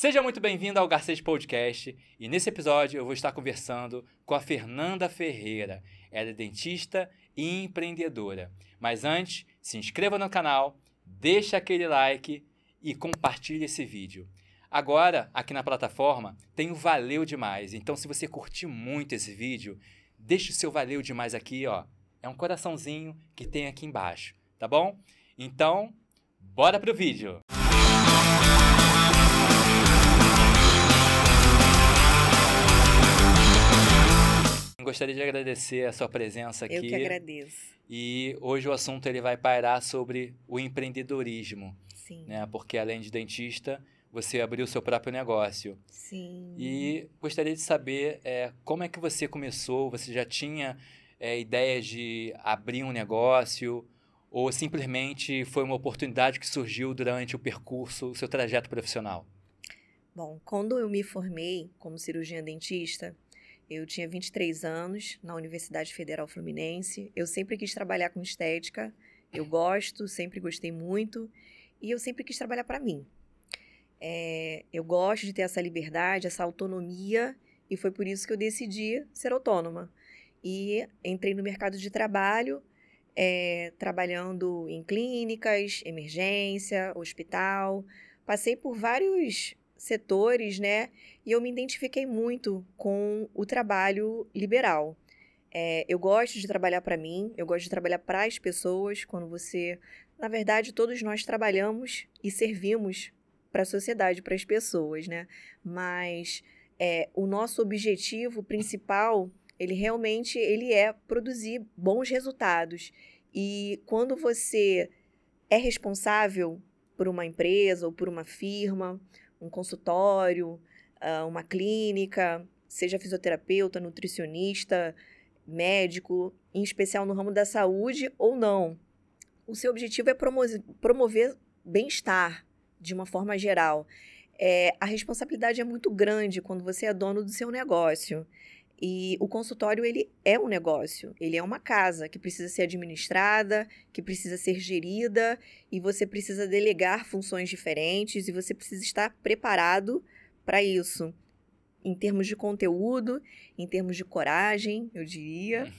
Seja muito bem-vindo ao Garcês Podcast e nesse episódio eu vou estar conversando com a Fernanda Ferreira. Ela é dentista e empreendedora. Mas antes, se inscreva no canal, deixa aquele like e compartilhe esse vídeo. Agora, aqui na plataforma, tem o Valeu Demais. Então, se você curtir muito esse vídeo, deixa o seu Valeu Demais aqui, ó. É um coraçãozinho que tem aqui embaixo, tá bom? Então, bora pro vídeo! Gostaria de agradecer a sua presença aqui. Eu que agradeço. E hoje o assunto ele vai pairar sobre o empreendedorismo. Sim. Né? Porque além de dentista, você abriu o seu próprio negócio. Sim. E gostaria de saber é, como é que você começou? Você já tinha é, ideia de abrir um negócio? Ou simplesmente foi uma oportunidade que surgiu durante o percurso, o seu trajeto profissional? Bom, quando eu me formei como cirurgiã dentista, eu tinha 23 anos na Universidade Federal Fluminense. Eu sempre quis trabalhar com estética. Eu gosto, sempre gostei muito. E eu sempre quis trabalhar para mim. É, eu gosto de ter essa liberdade, essa autonomia. E foi por isso que eu decidi ser autônoma. E entrei no mercado de trabalho, é, trabalhando em clínicas, emergência, hospital. Passei por vários setores, né? E eu me identifiquei muito com o trabalho liberal. É, eu gosto de trabalhar para mim, eu gosto de trabalhar para as pessoas. Quando você, na verdade, todos nós trabalhamos e servimos para a sociedade, para as pessoas, né? Mas é, o nosso objetivo principal, ele realmente ele é produzir bons resultados. E quando você é responsável por uma empresa ou por uma firma, um consultório, ah, uma clínica, seja fisioterapeuta, nutricionista, médico, em especial no ramo da saúde ou não. O seu objetivo é promover, bem-estar de uma forma geral. É, a responsabilidade é muito grande quando você é dono do seu negócio. E o consultório, ele é um negócio, ele é uma casa que precisa ser administrada, que precisa ser gerida, e você precisa delegar funções diferentes, e você precisa estar preparado para isso. Em termos de conteúdo, em termos de coragem, eu diria,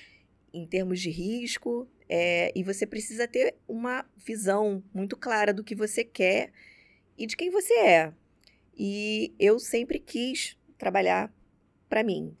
em termos de risco, é, e você precisa ter uma visão muito clara do que você quer e de quem você é. E eu sempre quis trabalhar para mim,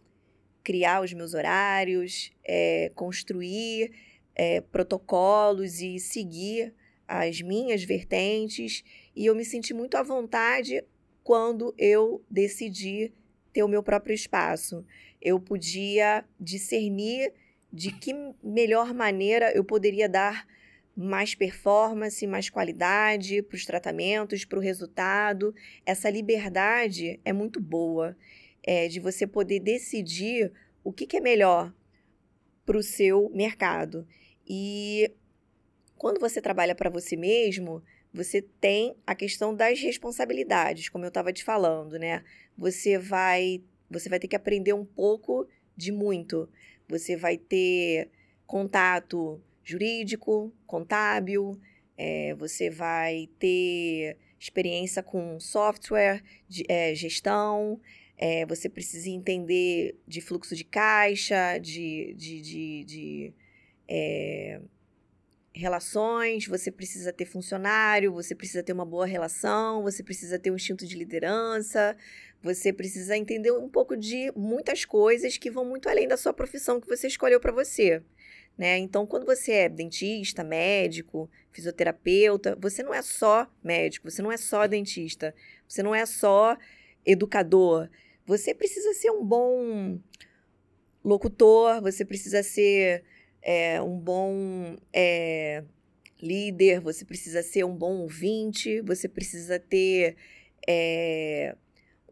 criar os meus horários, é, construir é, protocolos e seguir as minhas vertentes. E eu me senti muito à vontade quando eu decidi ter o meu próprio espaço. Eu podia discernir de que melhor maneira eu poderia dar mais performance, mais qualidade para os tratamentos, para o resultado. Essa liberdade é muito boa é, de você poder decidir o que, que é melhor para o seu mercado. E quando você trabalha para você mesmo, você tem a questão das responsabilidades, como eu estava te falando, né? Você vai, você vai ter que aprender um pouco de muito. Você vai ter contato jurídico, contábil, é, você vai ter experiência com software, de, é, gestão, é, você precisa entender de fluxo de caixa, de, de, de, de é, relações, você precisa ter funcionário, você precisa ter uma boa relação, você precisa ter um instinto de liderança, você precisa entender um pouco de muitas coisas que vão muito além da sua profissão que você escolheu para você. Né? Então, quando você é dentista, médico, fisioterapeuta, você não é só médico, você não é só dentista, você não é só educador, você precisa ser um bom locutor, você precisa ser é, um bom é, líder, você precisa ser um bom ouvinte, você precisa ter é,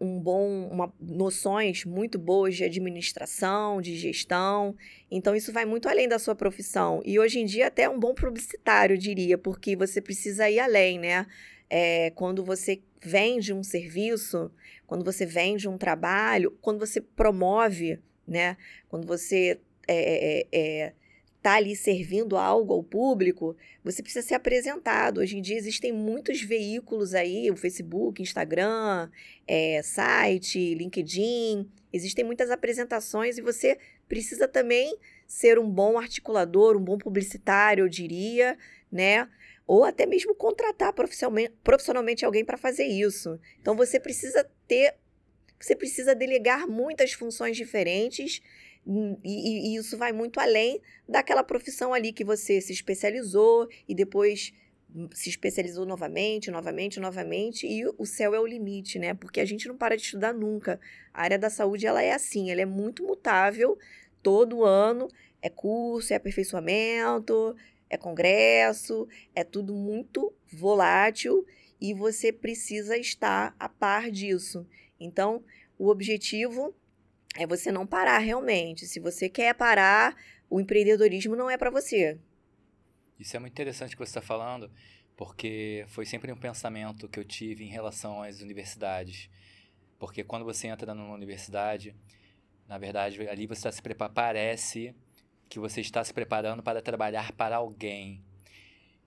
um bom, uma, noções muito boas de administração, de gestão. Então, isso vai muito além da sua profissão. E hoje em dia, até um bom publicitário, diria, porque você precisa ir além, né? É, quando você vende um serviço, quando você vende um trabalho, quando você promove, né? Quando você é, é, está ali servindo algo ao público, você precisa ser apresentado. Hoje em dia existem muitos veículos aí, o Facebook, Instagram, é, site, LinkedIn, existem muitas apresentações e você precisa também ser um bom articulador, um bom publicitário, eu diria, né? Ou até mesmo contratar profissionalmente, alguém para fazer isso. Então você precisa ter, você precisa delegar muitas funções diferentes Hum, e, e, isso vai muito além daquela profissão ali que você se especializou e depois hum, se especializou novamente, novamente, novamente, e o céu é o limite, né? Porque a gente não para de estudar nunca. A área da saúde, ela é assim, ela é muito mutável, todo ano é curso, é aperfeiçoamento, é congresso, é tudo muito volátil e você precisa estar a par disso. Então, o objetivo é você não parar realmente. Se você quer parar, o empreendedorismo não é para você. Isso é muito interessante que você está falando, porque foi sempre um pensamento que eu tive em relação às universidades. Porque quando você entra numa universidade, na verdade, ali você está se preparando, parece que você está se preparando para trabalhar para alguém.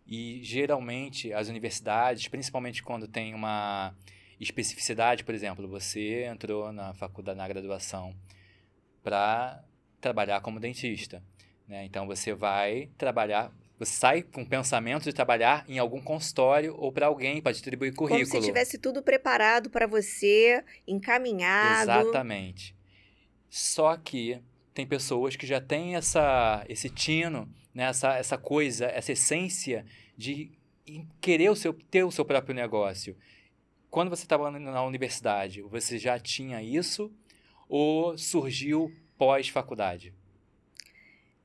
E geralmente as universidades, principalmente quando tem uma especificidade, por exemplo, você entrou na faculdade, na graduação, para trabalhar como dentista. Né? Então você vai trabalhar, você sai com o pensamento de trabalhar em algum consultório ou para alguém para distribuir currículo. Como se tivesse tudo preparado para você, encaminhado. Exatamente. Só que tem pessoas que já têm essa, esse tino, né? essa, essa coisa, essa essência de querer o seu, ter o seu próprio negócio. Quando você estava na universidade, você já tinha isso ou surgiu pós-faculdade?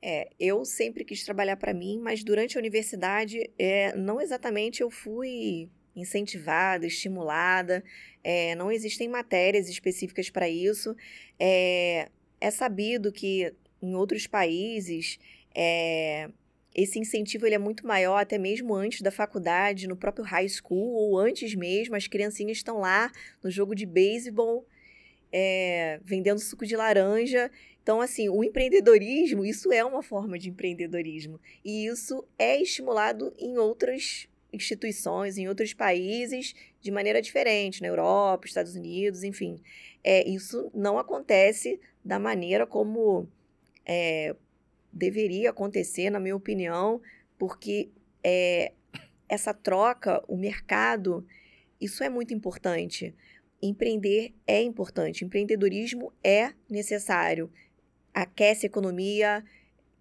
É, eu sempre quis trabalhar para mim, mas durante a universidade, é, não exatamente eu fui incentivada, estimulada, é, não existem matérias específicas para isso. É, é sabido que em outros países é, esse incentivo ele é muito maior até mesmo antes da faculdade, no próprio high school ou antes mesmo, as criancinhas estão lá no jogo de beisebol, é, vendendo suco de laranja. Então, assim, o empreendedorismo, isso é uma forma de empreendedorismo. E isso é estimulado em outras instituições, em outros países, de maneira diferente, na Europa, Estados Unidos, enfim. É, isso não acontece da maneira como é, deveria acontecer, na minha opinião, porque é, essa troca, o mercado, isso é muito importante. Empreender é importante, empreendedorismo é necessário. Aquece a economia,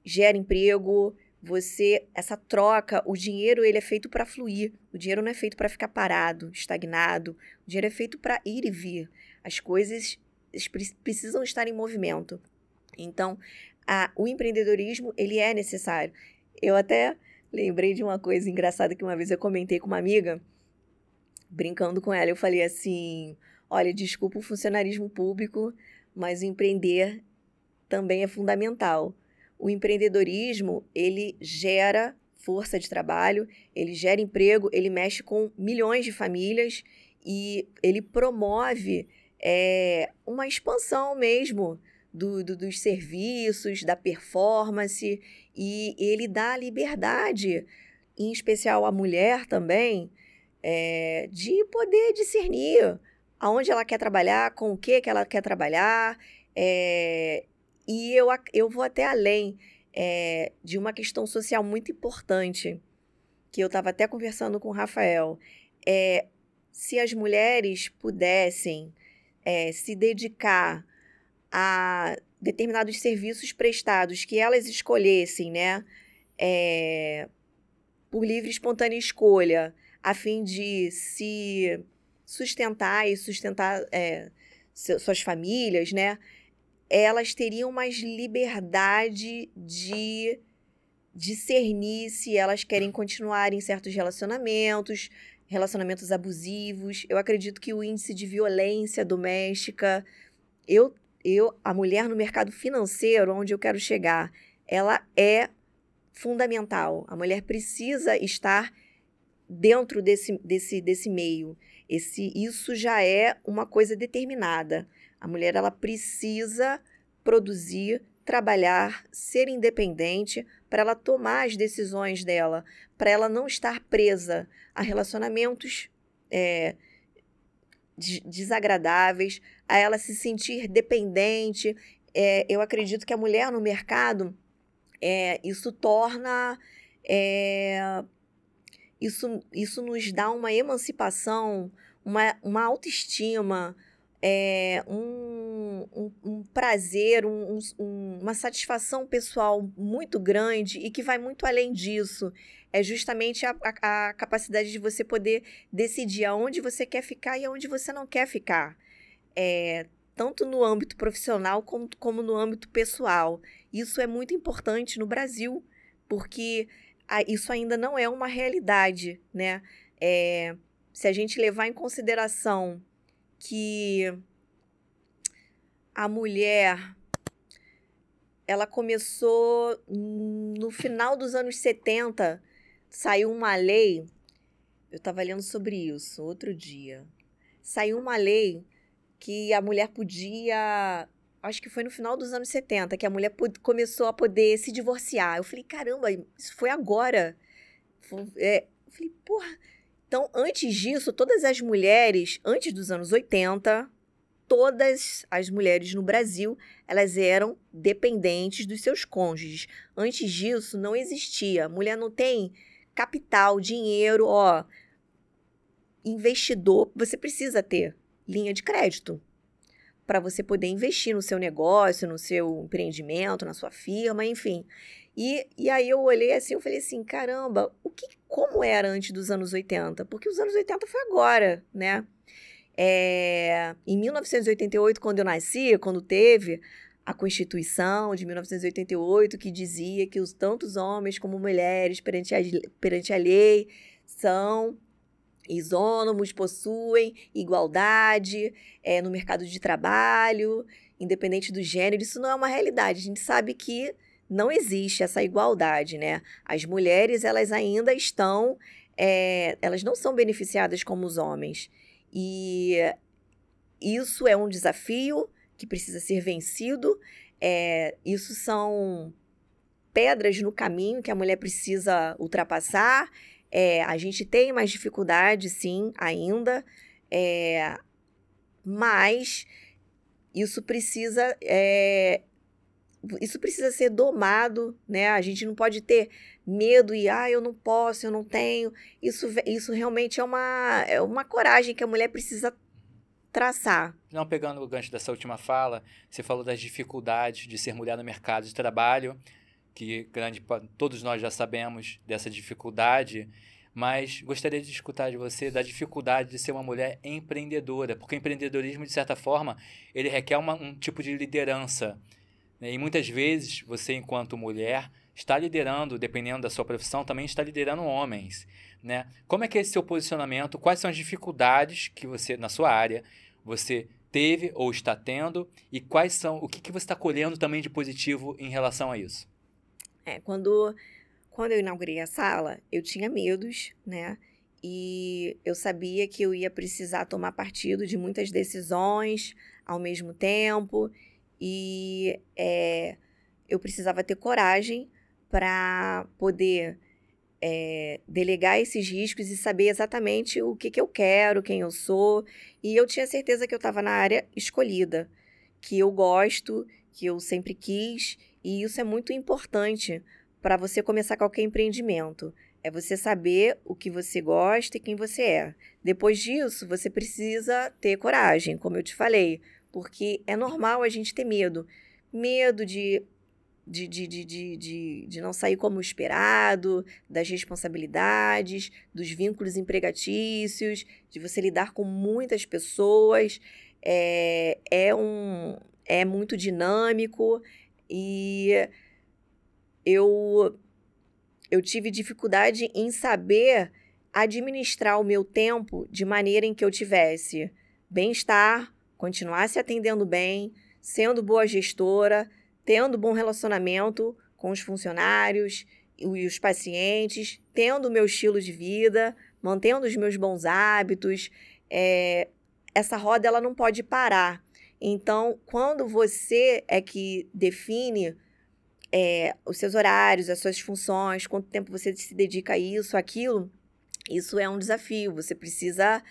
gera emprego, você essa troca, o dinheiro ele é feito para fluir. O dinheiro não é feito para ficar parado, estagnado. O dinheiro é feito para ir e vir. As coisas precisam estar em movimento. Então, a, o empreendedorismo ele é necessário. Eu até lembrei de uma coisa engraçada que uma vez eu comentei com uma amiga, brincando com ela. Eu falei assim: olha, desculpa o funcionarismo público, mas empreender também é fundamental. O empreendedorismo ele gera força de trabalho, ele gera emprego, ele mexe com milhões de famílias e ele promove é, uma expansão mesmo do, do, dos serviços, da performance, e ele dá liberdade, em especial à mulher também, é, de poder discernir aonde ela quer trabalhar, com o que, que ela quer trabalhar. É, e eu, eu vou até além é, de uma questão social muito importante, que eu estava até conversando com o Rafael. É, se as mulheres pudessem é, se dedicar a determinados serviços prestados que elas escolhessem, né, é, por livre e espontânea escolha, a fim de se sustentar e sustentar é, suas famílias, né, elas teriam mais liberdade de discernir se elas querem continuar em certos relacionamentos, relacionamentos abusivos. Eu acredito que o índice de violência doméstica, eu eu, a mulher no mercado financeiro, onde eu quero chegar, ela é fundamental. A mulher precisa estar dentro desse, desse, desse meio. Esse, isso já é uma coisa determinada. A mulher ela precisa produzir, trabalhar, ser independente para ela tomar as decisões dela, para ela não estar presa a relacionamentos é, desagradáveis, a ela se sentir dependente. É, eu acredito que a mulher no mercado, é, isso torna. É, isso, isso nos dá uma emancipação, uma, uma autoestima, é, um, um, um, prazer, um, uma satisfação pessoal muito grande e que vai muito além disso. É justamente a, a, a, capacidade de você poder decidir aonde você quer ficar e aonde você não quer ficar. É, tanto no âmbito profissional como, como no âmbito pessoal. Isso é muito importante no Brasil, porque a, isso ainda não é uma realidade, né? É, se a gente levar em consideração que a mulher ela começou no final dos anos 70, saiu uma lei, eu estava lendo sobre isso outro dia. Saiu uma lei que a mulher podia, acho que foi no final dos anos 70, que a mulher começou a poder se divorciar. Eu falei, caramba, isso foi agora. é, eu falei, porra, então, antes disso, todas as mulheres, antes dos anos 80, todas as mulheres no Brasil, elas eram dependentes dos seus cônjuges. Antes disso, não existia. Mulher não tem capital, dinheiro, ó. Investidor, você precisa ter linha de crédito para você poder investir no seu negócio, no seu empreendimento, na sua firma, enfim. E, e aí eu olhei assim, eu falei assim, caramba, o que, como era antes dos anos 80? Porque os anos 80 foi agora, né? É, em 1988, quando eu nasci, quando teve a Constituição de 1988, que dizia que os tantos homens como mulheres perante a, perante a lei são isônomos, possuem igualdade é, no mercado de trabalho, independente do gênero. Isso não é uma realidade. A gente sabe que não existe essa igualdade, né? As mulheres, elas ainda estão, é, elas não são beneficiadas como os homens. E isso é um desafio que precisa ser vencido. É, isso são pedras no caminho que a mulher precisa ultrapassar. É, a gente tem mais dificuldade, sim, ainda, é, mas isso precisa é, isso precisa ser domado, né? A gente não pode ter medo e, ah, eu não posso, eu não tenho. Isso, isso realmente é uma, é uma coragem que a mulher precisa traçar. Não, pegando o gancho dessa última fala, você falou das dificuldades de ser mulher no mercado de trabalho, que grande todos nós já sabemos dessa dificuldade, mas gostaria de escutar de você da dificuldade de ser uma mulher empreendedora, porque o empreendedorismo, de certa forma, ele requer uma, um tipo de liderança. Né? E muitas vezes você, enquanto mulher, está liderando, dependendo da sua profissão, também está liderando homens. Né? Como é que é esse seu posicionamento? Quais são as dificuldades que você, na sua área, você teve ou está tendo? E quais são, o que, que você está colhendo também de positivo em relação a isso? É, quando, quando eu inaugurei a sala, eu tinha medos, né? E eu sabia que eu ia precisar tomar partido de muitas decisões ao mesmo tempo e é, eu precisava ter coragem para poder é, delegar esses riscos e saber exatamente o que, que eu quero, quem eu sou. E eu tinha certeza que eu estava na área escolhida, que eu gosto, que eu sempre quis, e isso é muito importante para você começar qualquer empreendimento. É você saber o que você gosta e quem você é. Depois disso, você precisa ter coragem, como eu te falei porque é normal a gente ter medo. Medo de, de, de, de, de, de, não sair como esperado, das responsabilidades, dos vínculos empregatícios, de você lidar com muitas pessoas. É, é, um, é muito dinâmico e eu, eu tive dificuldade em saber administrar o meu tempo de maneira em que eu tivesse bem-estar, continuasse atendendo bem, sendo boa gestora, tendo bom relacionamento com os funcionários e os pacientes, tendo o meu estilo de vida, mantendo os meus bons hábitos. É, essa roda ela não pode parar. Então, quando você é que define é, os seus horários, as suas funções, quanto tempo você se dedica a isso, aquilo, isso é um desafio. Você precisa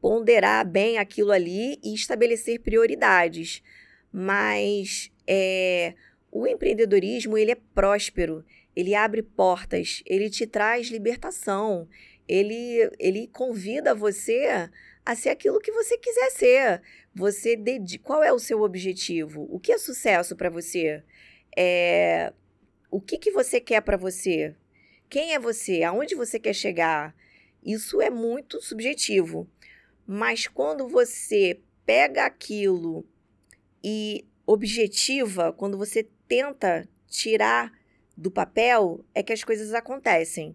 ponderar bem aquilo ali e estabelecer prioridades. Mas é, o empreendedorismo ele é próspero, ele abre portas, ele te traz libertação, ele, ele convida você a ser aquilo que você quiser ser. Você dedica, qual é o seu objetivo? O que é sucesso para você? É, o que, que você quer para você? Quem é você? Aonde você quer chegar? Isso é muito subjetivo. Mas quando você pega aquilo e objetiva, quando você tenta tirar do papel, é que as coisas acontecem.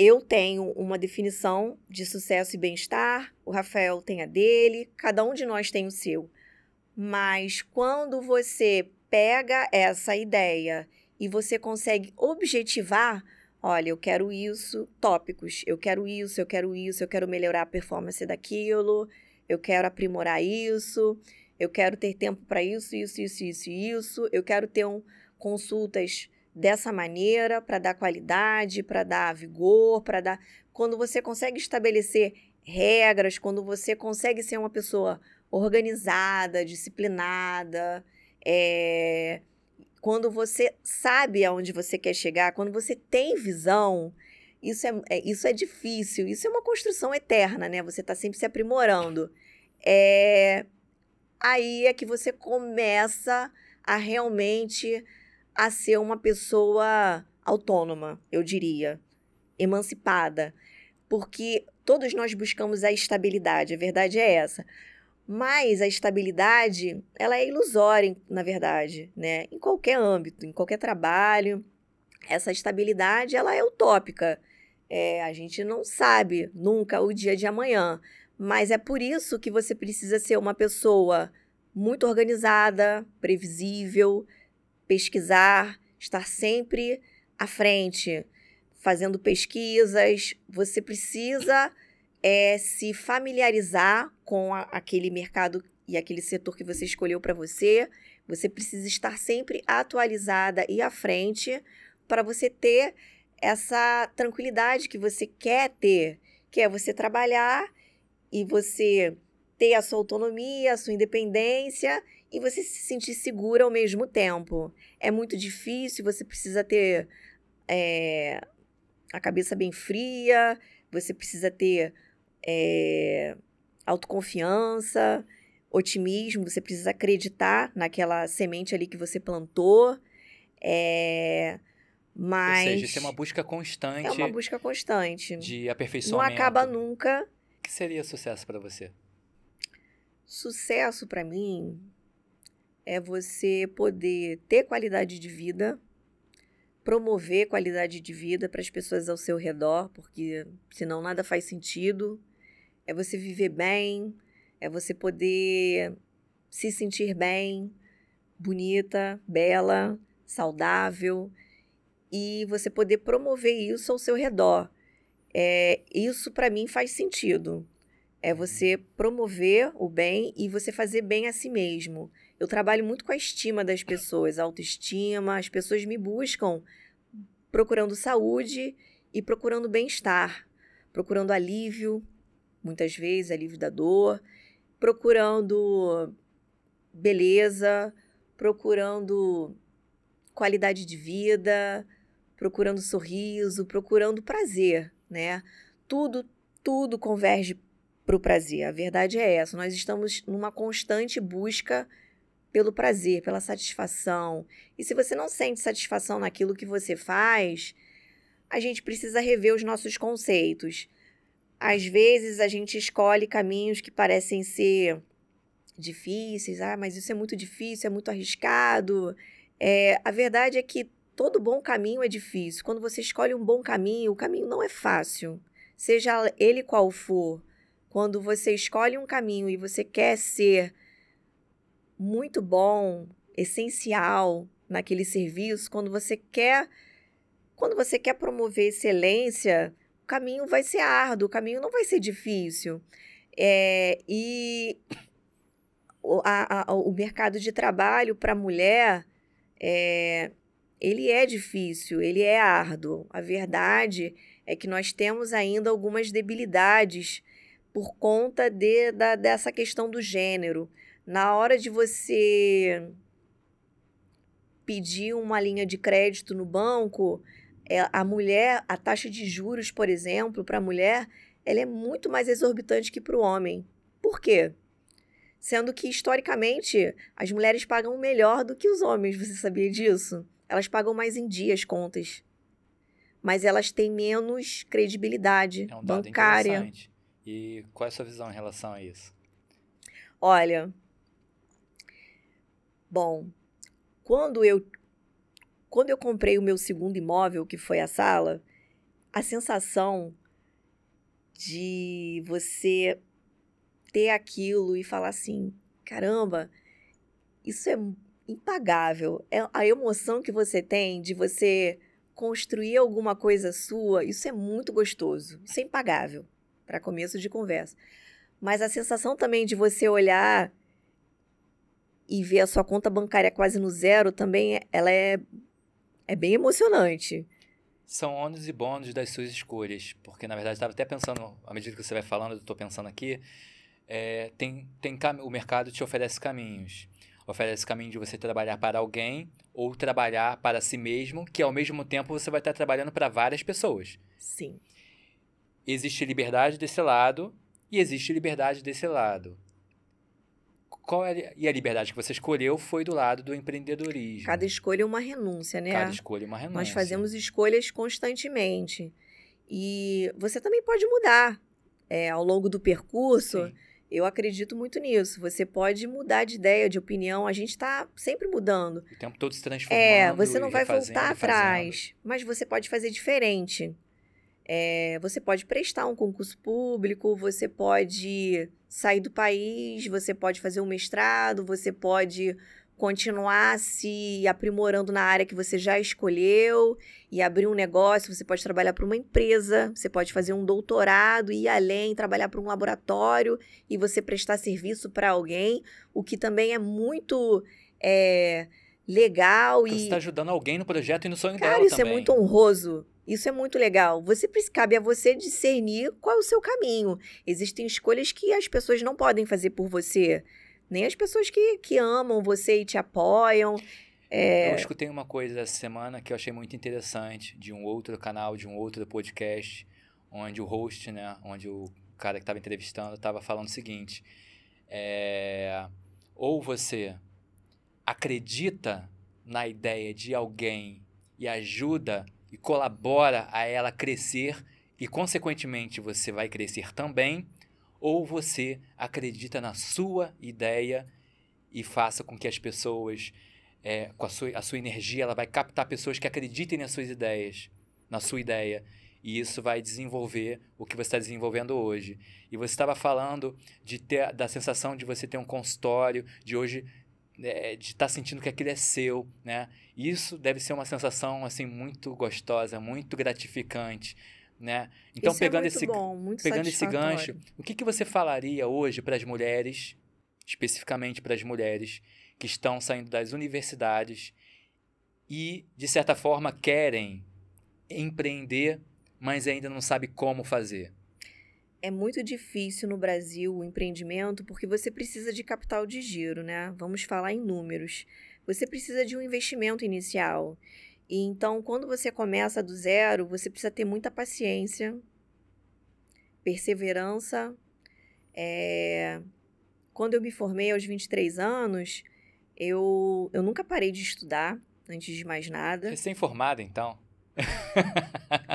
Eu tenho uma definição de sucesso e bem-estar, o Rafael tem a dele, cada um de nós tem o seu. Mas quando você pega essa ideia e você consegue objetivar, olha, eu quero isso, tópicos, eu quero isso, eu quero isso, eu quero melhorar a performance daquilo, eu quero aprimorar isso, eu quero ter tempo para isso, isso, isso, isso, isso, eu quero ter um, consultas dessa maneira para dar qualidade, para dar vigor, para dar. Quando você consegue estabelecer regras, quando você consegue ser uma pessoa organizada, disciplinada, é... quando você sabe aonde você quer chegar, quando você tem visão, isso é, é isso é difícil, isso é uma construção eterna, né? Você está sempre se aprimorando. É... Aí é que você começa a realmente a ser uma pessoa autônoma, eu diria, emancipada, porque todos nós buscamos a estabilidade, a verdade é essa. Mas a estabilidade, ela é ilusória, na verdade, né? Em qualquer âmbito, em qualquer trabalho, essa estabilidade, ela é utópica. É, a gente não sabe nunca o dia de amanhã, mas é por isso que você precisa ser uma pessoa muito organizada, previsível, pesquisar, estar sempre à frente, fazendo pesquisas. Você precisa é, se familiarizar com a, aquele mercado e aquele setor que você escolheu para você. Você precisa estar sempre atualizada e à frente para você ter essa tranquilidade que você quer ter, que é você trabalhar e você ter a sua autonomia, a sua independência e você se sentir segura ao mesmo tempo. É muito difícil, você precisa ter é, a cabeça bem fria, você precisa ter é, autoconfiança, otimismo, você precisa acreditar naquela semente ali que você plantou. É, mas. Ou seja, isso é uma busca constante. É uma busca constante. De aperfeiçoamento. Não acaba nunca. O que seria sucesso para você? Sucesso para mim é você poder ter qualidade de vida, promover qualidade de vida para as pessoas ao seu redor, porque senão nada faz sentido. É você viver bem, é você poder se sentir bem, bonita, bela, saudável e você poder promover isso ao seu redor. É, isso para mim faz sentido. É você promover o bem e você fazer bem a si mesmo. Eu trabalho muito com a estima das pessoas, a autoestima. As pessoas me buscam procurando saúde e procurando bem-estar, procurando alívio, muitas vezes alívio da dor, procurando beleza, procurando qualidade de vida, procurando sorriso, procurando prazer, né? Tudo, tudo converge para o prazer. A verdade é essa. Nós estamos numa constante busca pelo prazer, pela satisfação. E se você não sente satisfação naquilo que você faz, a gente precisa rever os nossos conceitos. Às vezes a gente escolhe caminhos que parecem ser difíceis, ah, mas isso é muito difícil, é muito arriscado. É, a verdade é que todo bom caminho é difícil. Quando você escolhe um bom caminho, o caminho não é fácil, seja ele qual for. Quando você escolhe um caminho e você quer ser muito bom, essencial naquele serviço, quando você quer quando você quer promover excelência, o caminho vai ser árduo, o caminho não vai ser difícil. É, e o, a, a, o mercado de trabalho para a mulher é, ele é difícil, ele é árduo. A verdade é que nós temos ainda algumas debilidades por conta de, da, dessa questão do gênero. Na hora de você pedir uma linha de crédito no banco, é, a mulher, a taxa de juros, por exemplo, para a mulher, ela é muito mais exorbitante que para o homem. Por quê? Sendo que, historicamente, as mulheres pagam melhor do que os homens, você sabia disso? Elas pagam mais em dia as contas. Mas elas têm menos credibilidade é um dado bancária. Interessante. E qual é a sua visão em relação a isso? Olha, bom, quando eu quando eu comprei o meu segundo imóvel, que foi a sala, a sensação de você ter aquilo e falar assim: caramba, isso é impagável. É a emoção que você tem de você construir alguma coisa sua, isso é muito gostoso. Isso é impagável para começo de conversa. Mas a sensação também de você olhar e ver a sua conta bancária quase no zero também, ela é, é bem emocionante. São ônus e bônus das suas escolhas. Porque, na verdade, estava até pensando, à medida que você vai falando, eu estou pensando aqui, é, tem, tem o mercado te oferece caminhos. Oferece caminho de você trabalhar para alguém ou trabalhar para si mesmo, que ao mesmo tempo você vai estar trabalhando para várias pessoas. Sim. Existe liberdade desse lado e existe liberdade desse lado qual é, e a liberdade que você escolheu foi do lado do empreendedorismo. Cada escolha é uma renúncia, né? Cada escolha é uma renúncia. Nós fazemos escolhas constantemente. E você também pode mudar é, ao longo do percurso. Sim. Eu acredito muito nisso. Você pode mudar de ideia, de opinião. A gente está sempre mudando. O tempo todo se transformando. É, você não vai voltar atrás, mas você pode fazer diferente. É, você pode prestar um concurso público, você pode sair do país, você pode fazer um mestrado, você pode continuar se aprimorando na área que você já escolheu e abrir um negócio, você pode trabalhar para uma empresa, você pode fazer um doutorado e ir além, trabalhar para um laboratório e você prestar serviço para alguém, o que também é muito é, legal Você e... Você está ajudando alguém no projeto e no sonho Cara, dela isso é também. é muito honroso. Isso é muito legal. Você cabe a você discernir qual é o seu caminho. Existem escolhas que as pessoas não podem fazer por você, nem as pessoas que, que amam você e te apoiam. É... Eu escutei uma coisa essa semana que eu achei muito interessante de um outro canal, de um outro podcast, onde o host, né, onde o cara que estava entrevistando estava falando o seguinte: é, ou você acredita na ideia de alguém e ajuda e colabora a ela crescer e, consequentemente, você vai crescer também, ou você acredita na sua ideia e faça com que as pessoas, é, com a sua, a sua energia, ela vai captar pessoas que acreditem nas suas ideias, na sua ideia. E isso vai desenvolver o que você está desenvolvendo hoje. E você estava falando de ter, da sensação de você ter um consultório, de hoje é, de estar tá sentindo que aquilo é seu, né? Isso deve ser uma sensação assim muito gostosa, muito gratificante, né? Então Isso pegando é esse bom, pegando esse gancho, o que que você falaria hoje para as mulheres, especificamente para as mulheres que estão saindo das universidades e de certa forma querem empreender, mas ainda não sabe como fazer? É muito difícil no Brasil o empreendimento porque você precisa de capital de giro, né? Vamos falar em números. Você precisa de um investimento inicial. E então, quando você começa do zero, você precisa ter muita paciência, perseverança. É... Quando eu me formei aos 23 anos, eu, eu nunca parei de estudar, antes de mais nada. Recém-formada, então?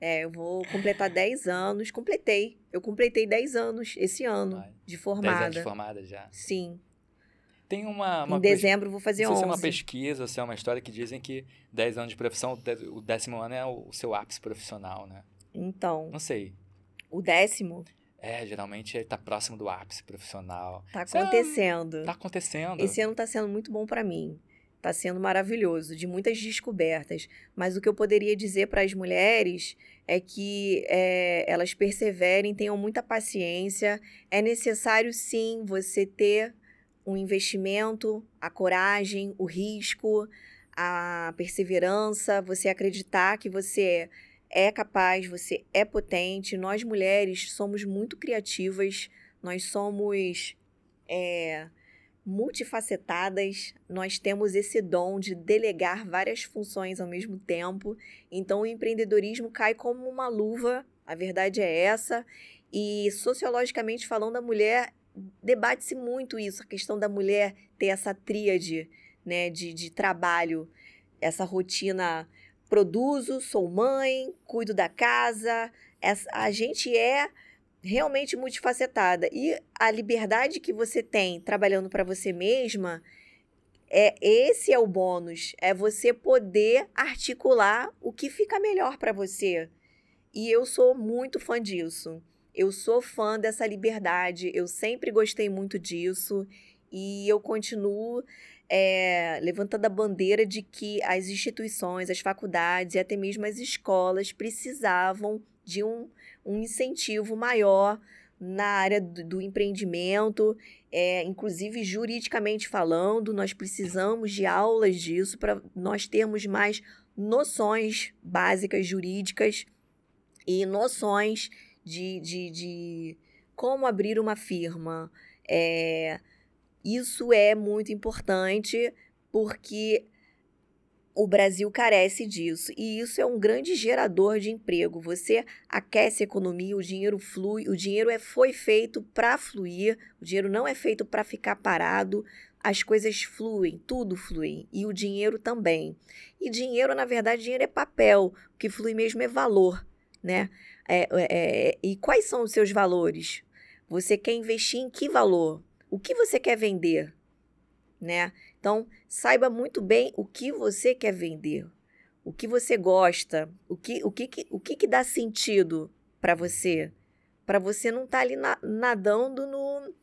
É, eu vou completar 10 anos. Completei. Eu completei 10 anos esse ano Ai, de formada. 10 anos de formada já? Sim. Tem uma. uma em dezembro vou fazer 11. Isso é uma pesquisa, isso é uma história que dizem que 10 anos de profissão, o décimo ano é o seu ápice profissional, né? Então. Não sei. O décimo? É, geralmente ele tá próximo do ápice profissional. Tá acontecendo. É, tá acontecendo. Esse ano tá sendo muito bom para mim. Está sendo maravilhoso, de muitas descobertas. Mas o que eu poderia dizer para as mulheres é que é, elas perseverem, tenham muita paciência. É necessário, sim, você ter um investimento, a coragem, o risco, a perseverança, você acreditar que você é capaz, você é potente. Nós mulheres somos muito criativas, nós somos é, multifacetadas, nós temos esse dom de delegar várias funções ao mesmo tempo. Então, o empreendedorismo cai como uma luva, a verdade é essa. E sociologicamente falando, a mulher debate-se muito isso, a questão da mulher ter essa tríade né, de, de trabalho, essa rotina. Produzo, sou mãe, cuido da casa. Essa, a gente é realmente multifacetada. E a liberdade que você tem trabalhando para você mesma, é esse é o bônus, é você poder articular o que fica melhor para você. E eu sou muito fã disso. Eu sou fã dessa liberdade, eu sempre gostei muito disso e eu continuo é, levantando a bandeira de que as instituições, as faculdades e até mesmo as escolas precisavam de um, um incentivo maior na área do, do empreendimento, é, inclusive juridicamente falando, nós precisamos de aulas disso para nós termos mais noções básicas jurídicas e noções de, de, de como abrir uma firma. É, isso é muito importante porque o Brasil carece disso e isso é um grande gerador de emprego. Você aquece a economia, o dinheiro flui, o dinheiro é, foi feito para fluir, o dinheiro não é feito para ficar parado. As coisas fluem, tudo flui e o dinheiro também. E dinheiro, na verdade, dinheiro é papel, o que flui mesmo é valor, né? É, é, é, e quais são os seus valores? Você quer investir em que valor? O que você quer vender? Né? Então, saiba muito bem o que você quer vender, o que você gosta, o que, o que, o que, que dá sentido para você, para você não estar tá ali na, nadando no,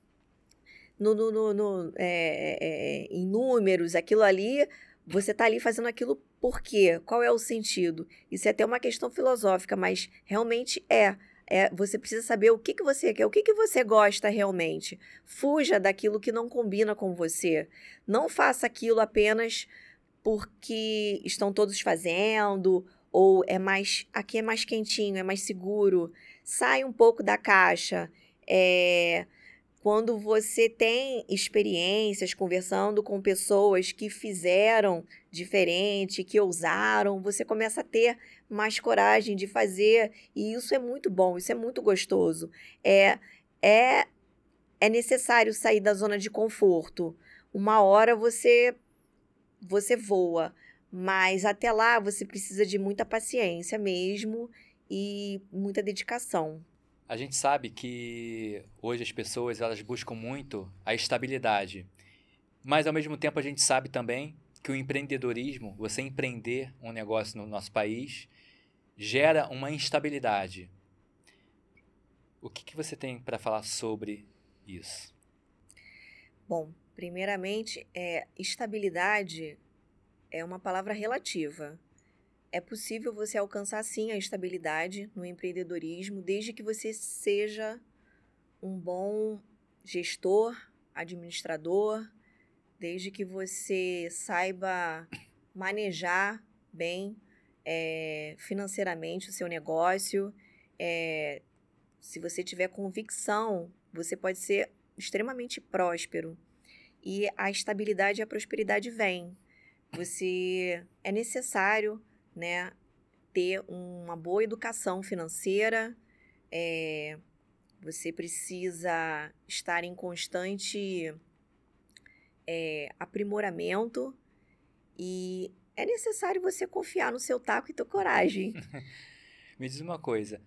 no, no, no, no é, é, em números, aquilo ali, você está ali fazendo aquilo por quê? Qual é o sentido? Isso é até uma questão filosófica, mas realmente é. É, você precisa saber o que, que você quer, o que, que você gosta realmente. Fuja daquilo que não combina com você. Não faça aquilo apenas porque estão todos fazendo, ou é mais. Aqui é mais quentinho, é mais seguro. Sai um pouco da caixa. É, quando você tem experiências conversando com pessoas que fizeram diferente, que ousaram, você começa a ter mais coragem de fazer, e isso é muito bom, isso é muito gostoso. É é é necessário sair da zona de conforto. Uma hora você você voa, mas até lá você precisa de muita paciência mesmo e muita dedicação. A gente sabe que hoje as pessoas elas buscam muito a estabilidade, mas ao mesmo tempo a gente sabe também que o empreendedorismo, você empreender um negócio no nosso país, gera uma instabilidade. O que, que você tem para falar sobre isso? Bom, primeiramente, é, estabilidade é uma palavra relativa. É possível você alcançar sim a estabilidade no empreendedorismo, desde que você seja um bom gestor, administrador, desde que você saiba manejar bem é, financeiramente o seu negócio. É, se você tiver convicção, você pode ser extremamente próspero. E a estabilidade e a prosperidade vêm. Você é necessário né, ter uma boa educação financeira, é, você precisa estar em constante é, aprimoramento e é necessário você confiar no seu taco e tua coragem. Me diz uma coisa,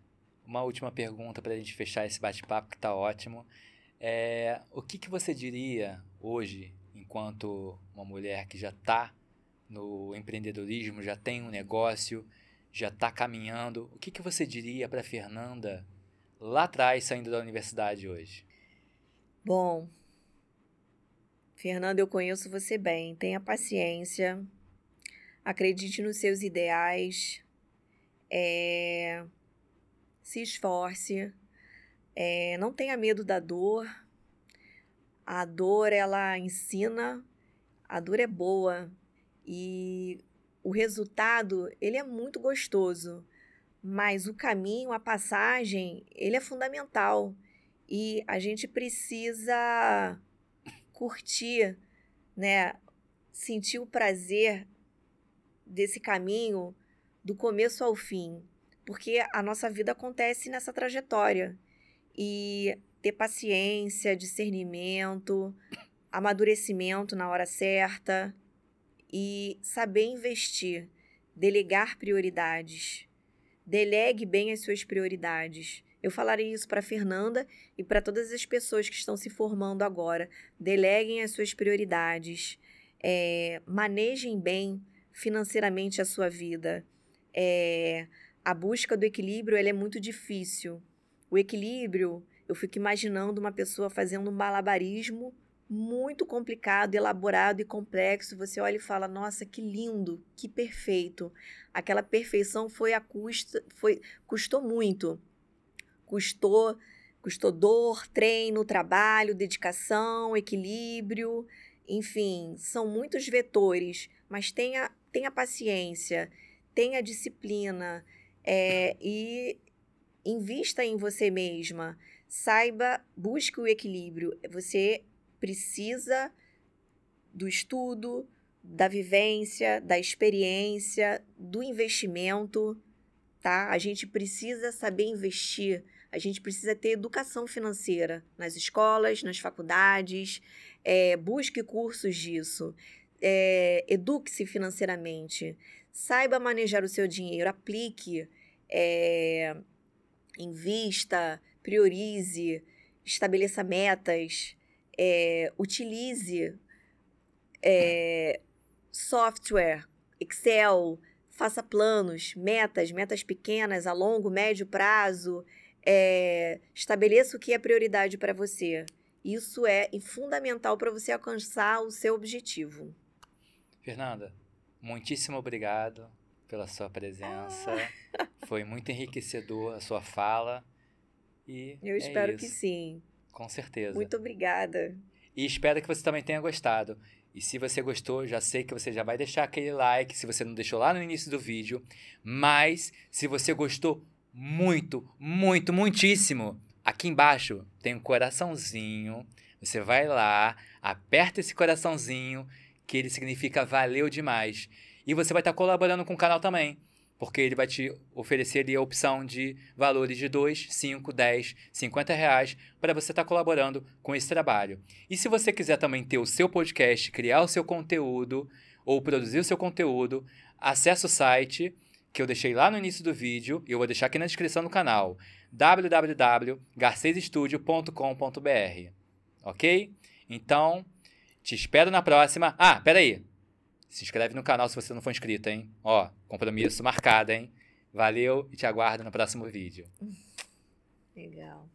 uma última pergunta para a gente fechar esse bate-papo que está ótimo. É, o que, que você diria hoje, enquanto uma mulher que já está no empreendedorismo, já tem um negócio, já está caminhando, o que, que você diria para Fernanda lá atrás, saindo da universidade hoje? Bom, Fernanda, eu conheço você bem. Tenha paciência, acredite nos seus ideais, é, se esforce, é, não tenha medo da dor. a dor ela ensina, a dor é boa. E o resultado ele é muito gostoso, mas o caminho, a passagem, ele é fundamental. E a gente precisa curtir, né? Sentir o prazer desse caminho do começo ao fim, porque a nossa vida acontece nessa trajetória. E ter paciência, discernimento, amadurecimento na hora certa e saber investir, delegar prioridades. Delegue bem as suas prioridades. Eu falarei isso para Fernanda e para todas as pessoas que estão se formando agora. Deleguem as suas prioridades. É, manejem bem financeiramente a sua vida. É, a busca do equilíbrio é muito difícil. O equilíbrio, eu fico imaginando uma pessoa fazendo um malabarismo muito complicado, elaborado e complexo. Você olha e fala: "Nossa, que lindo, que perfeito". Aquela perfeição foi a custa, foi custou muito. Custou, custou dor, treino, trabalho, dedicação, equilíbrio, enfim, são muitos vetores, mas tenha tenha paciência, tenha disciplina é, e invista em você mesma. Saiba, busque o equilíbrio. Você precisa do estudo, da vivência, da experiência, do investimento, tá? A gente precisa saber investir. A gente precisa ter educação financeira nas escolas, nas faculdades. É, busque cursos disso. É, Eduque-se financeiramente. Saiba manejar o seu dinheiro. Aplique. É, invista. Priorize. Estabeleça metas. É, utilize é, software, Excel, faça planos, metas, metas pequenas a longo, médio prazo, é, estabeleça o que é prioridade para você. Isso é fundamental para você alcançar o seu objetivo. Fernanda, muitíssimo obrigado pela sua presença. Ah. Foi muito enriquecedor a sua fala. E Eu é espero isso. que sim. Com certeza. Muito obrigada. E espero que você também tenha gostado. E se você gostou, já sei que você já vai deixar aquele like se você não deixou lá no início do vídeo. Mas se você gostou muito, muito, muitíssimo, aqui embaixo tem um coraçãozinho. Você vai lá, aperta esse coraçãozinho, que ele significa valeu demais. E você vai estar colaborando com o canal também porque ele vai te oferecer ali a opção de valores de 2, 5, 10, 50 reais para você estar colaborando com esse trabalho. E se você quiser também ter o seu podcast, criar o seu conteúdo ou produzir o seu conteúdo, acesse o site que eu deixei lá no início do vídeo e eu vou deixar aqui na descrição do canal www.garcesestudio.com.br Ok? Então, te espero na próxima. Ah, peraí! Se inscreve no canal se você não for inscrito, hein? Ó, compromisso marcado, hein? Valeu e te aguardo no próximo vídeo. Legal.